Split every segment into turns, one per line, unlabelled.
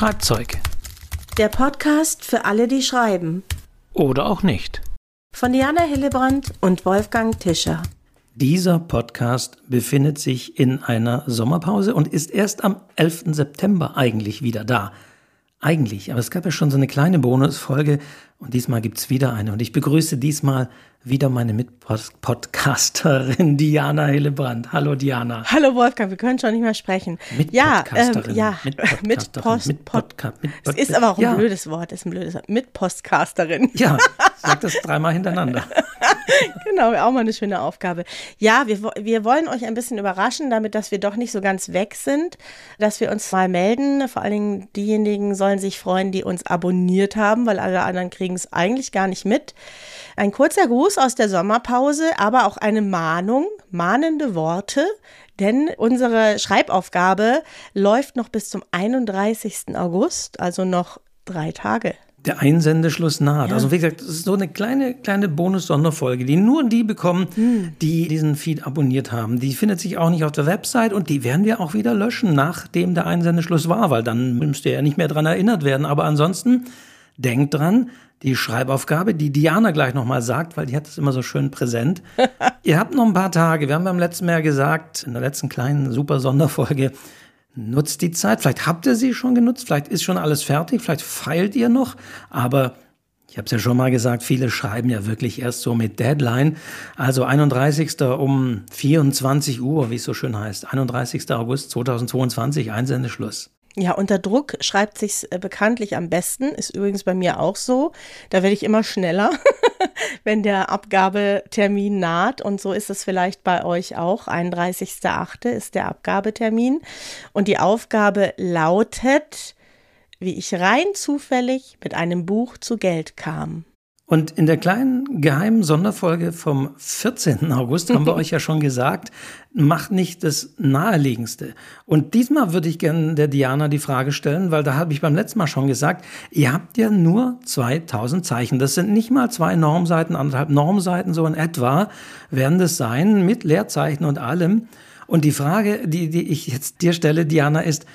Schreibzeug.
Der Podcast für alle, die schreiben.
Oder auch nicht.
Von Diana Hillebrand und Wolfgang Tischer.
Dieser Podcast befindet sich in einer Sommerpause und ist erst am 11. September eigentlich wieder da. Eigentlich, aber es gab ja schon so eine kleine Bonusfolge und diesmal gibt's wieder eine. Und ich begrüße diesmal wieder meine Mitpodcasterin Diana Hillebrand. Hallo Diana.
Hallo Wolfgang, wir können schon nicht mehr sprechen.
Mitpodcasterin.
Ja, ähm, ja.
mit
Post,
mit Podcast.
Es ist aber auch ein ja. blödes Wort, ist ein blödes Wort. Mitpostcasterin.
Ja, sag das dreimal hintereinander.
genau, auch mal eine schöne Aufgabe. Ja, wir, wir wollen euch ein bisschen überraschen, damit, dass wir doch nicht so ganz weg sind, dass wir uns mal melden. Vor allen Dingen diejenigen sollen sich freuen, die uns abonniert haben, weil alle anderen kriegen es eigentlich gar nicht mit. Ein kurzer Gruß aus der Sommerpause, aber auch eine Mahnung, mahnende Worte, denn unsere Schreibaufgabe läuft noch bis zum 31. August, also noch drei Tage.
Der Einsendeschluss naht. Ja. Also wie gesagt, das ist so eine kleine, kleine Bonus-Sonderfolge, die nur die bekommen, hm. die diesen Feed abonniert haben. Die findet sich auch nicht auf der Website und die werden wir auch wieder löschen, nachdem der Einsendeschluss war, weil dann müsst ihr ja nicht mehr dran erinnert werden. Aber ansonsten denkt dran, die Schreibaufgabe, die Diana gleich nochmal sagt, weil die hat es immer so schön präsent. ihr habt noch ein paar Tage. Wir haben beim letzten Mal gesagt, in der letzten kleinen super Sonderfolge, Nutzt die Zeit. Vielleicht habt ihr sie schon genutzt, vielleicht ist schon alles fertig, vielleicht feilt ihr noch, aber ich habe es ja schon mal gesagt, viele schreiben ja wirklich erst so mit Deadline. Also 31. um 24 Uhr, wie es so schön heißt. 31. August 2022, Einsendeschluss.
Ja, unter Druck schreibt sich's äh, bekanntlich am besten, ist übrigens bei mir auch so. Da werde ich immer schneller, wenn der Abgabetermin naht. Und so ist es vielleicht bei euch auch. 31.8. ist der Abgabetermin. Und die Aufgabe lautet, wie ich rein zufällig mit einem Buch zu Geld kam.
Und in der kleinen geheimen Sonderfolge vom 14. August haben wir euch ja schon gesagt, macht nicht das Naheliegendste. Und diesmal würde ich gerne der Diana die Frage stellen, weil da habe ich beim letzten Mal schon gesagt, ihr habt ja nur 2000 Zeichen. Das sind nicht mal zwei Normseiten, anderthalb Normseiten, so in etwa werden das sein, mit Leerzeichen und allem. Und die Frage, die, die ich jetzt dir stelle, Diana, ist,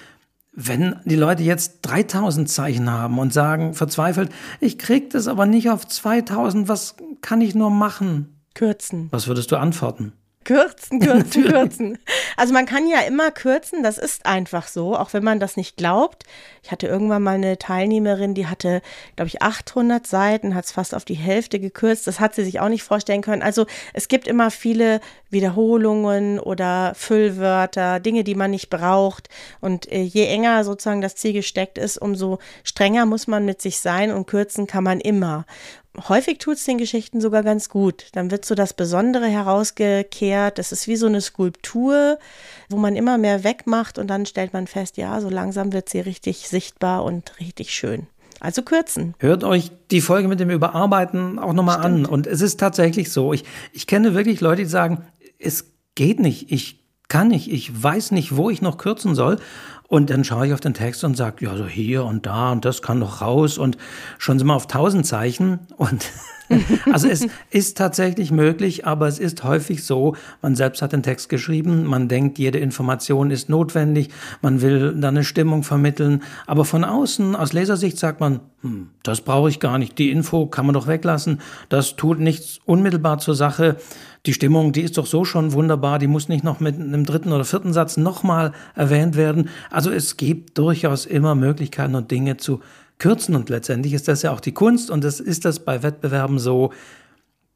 wenn die Leute jetzt 3000 Zeichen haben und sagen verzweifelt, ich krieg das aber nicht auf 2000, was kann ich nur machen?
Kürzen.
Was würdest du antworten?
Kürzen, kürzen, kürzen. Also man kann ja immer kürzen, das ist einfach so, auch wenn man das nicht glaubt. Ich hatte irgendwann mal eine Teilnehmerin, die hatte, glaube ich, 800 Seiten, hat es fast auf die Hälfte gekürzt. Das hat sie sich auch nicht vorstellen können. Also es gibt immer viele Wiederholungen oder Füllwörter, Dinge, die man nicht braucht. Und äh, je enger sozusagen das Ziel gesteckt ist, umso strenger muss man mit sich sein und kürzen kann man immer häufig tut es den Geschichten sogar ganz gut. Dann wird so das Besondere herausgekehrt. Das ist wie so eine Skulptur, wo man immer mehr wegmacht und dann stellt man fest, ja, so langsam wird sie richtig sichtbar und richtig schön. Also kürzen.
Hört euch die Folge mit dem Überarbeiten auch nochmal an. Und es ist tatsächlich so. Ich, ich kenne wirklich Leute, die sagen, es geht nicht, ich kann nicht, ich weiß nicht, wo ich noch kürzen soll. Und dann schaue ich auf den Text und sage, ja, so hier und da und das kann noch raus. Und schon sind wir auf tausend Zeichen. Und also es ist tatsächlich möglich, aber es ist häufig so, man selbst hat den Text geschrieben, man denkt, jede Information ist notwendig, man will da eine Stimmung vermitteln, aber von außen, aus Lesersicht sagt man, hm, das brauche ich gar nicht, die Info kann man doch weglassen, das tut nichts unmittelbar zur Sache die Stimmung, die ist doch so schon wunderbar, die muss nicht noch mit einem dritten oder vierten Satz nochmal erwähnt werden. Also es gibt durchaus immer Möglichkeiten und Dinge zu kürzen und letztendlich ist das ja auch die Kunst und das ist das bei Wettbewerben so,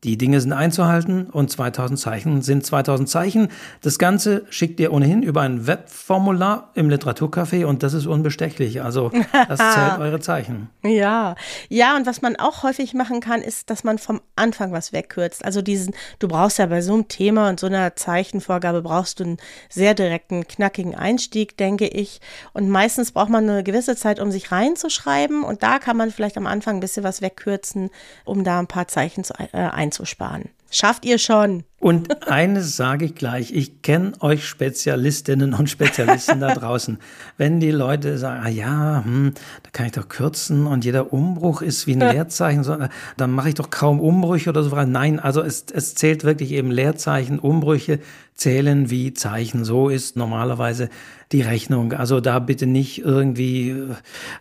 die Dinge sind einzuhalten und 2000 Zeichen sind 2000 Zeichen. Das Ganze schickt ihr ohnehin über ein Webformular im Literaturcafé und das ist unbestechlich. Also das zählt eure Zeichen.
Ja, ja und was man auch häufig machen kann, ist, dass man vom Anfang was wegkürzt. Also diesen, du brauchst ja bei so einem Thema und so einer Zeichenvorgabe brauchst du einen sehr direkten, knackigen Einstieg, denke ich. Und meistens braucht man eine gewisse Zeit, um sich reinzuschreiben und da kann man vielleicht am Anfang ein bisschen was wegkürzen, um da ein paar Zeichen zu, äh, einzusparen. Schafft ihr schon.
Und eines sage ich gleich, ich kenne euch Spezialistinnen und Spezialisten da draußen. Wenn die Leute sagen, ah ja, hm, da kann ich doch kürzen und jeder Umbruch ist wie ein Leerzeichen, so, dann mache ich doch kaum Umbrüche oder so. Nein, also es, es zählt wirklich eben Leerzeichen, Umbrüche zählen wie Zeichen. So ist normalerweise die Rechnung. Also da bitte nicht irgendwie äh,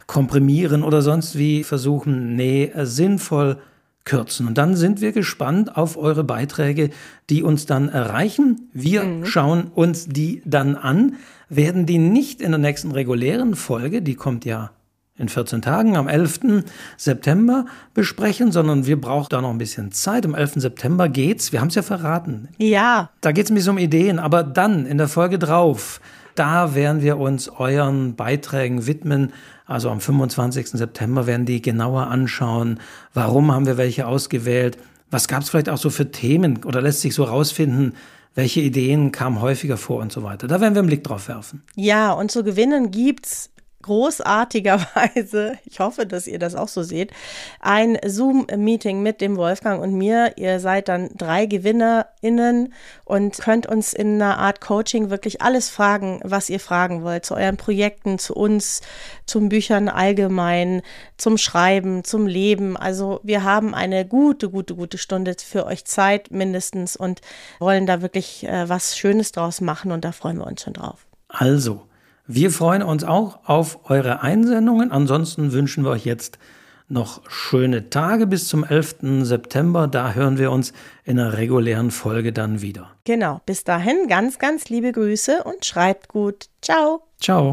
komprimieren oder sonst wie versuchen. Nee, sinnvoll kürzen. Und dann sind wir gespannt auf eure Beiträge, die uns dann erreichen. Wir mhm. schauen uns die dann an, werden die nicht in der nächsten regulären Folge, die kommt ja in 14 Tagen am 11. September besprechen, sondern wir brauchen da noch ein bisschen Zeit. Am 11. September geht's, wir haben es ja verraten.
Ja.
Da geht es ein bisschen um Ideen, aber dann in der Folge drauf, da werden wir uns euren Beiträgen widmen. Also am 25. September werden die genauer anschauen. Warum haben wir welche ausgewählt? Was gab es vielleicht auch so für Themen oder lässt sich so rausfinden, welche Ideen kamen häufiger vor und so weiter. Da werden wir einen Blick drauf werfen.
Ja, und zu gewinnen gibt's großartigerweise, ich hoffe, dass ihr das auch so seht, ein Zoom-Meeting mit dem Wolfgang und mir. Ihr seid dann drei GewinnerInnen und könnt uns in einer Art Coaching wirklich alles fragen, was ihr fragen wollt, zu euren Projekten, zu uns, zum Büchern allgemein, zum Schreiben, zum Leben. Also wir haben eine gute, gute, gute Stunde für euch Zeit mindestens und wollen da wirklich äh, was Schönes draus machen und da freuen wir uns schon drauf.
Also, wir freuen uns auch auf eure Einsendungen. Ansonsten wünschen wir euch jetzt noch schöne Tage bis zum 11. September. Da hören wir uns in einer regulären Folge dann wieder.
Genau. Bis dahin ganz, ganz liebe Grüße und schreibt gut. Ciao.
Ciao.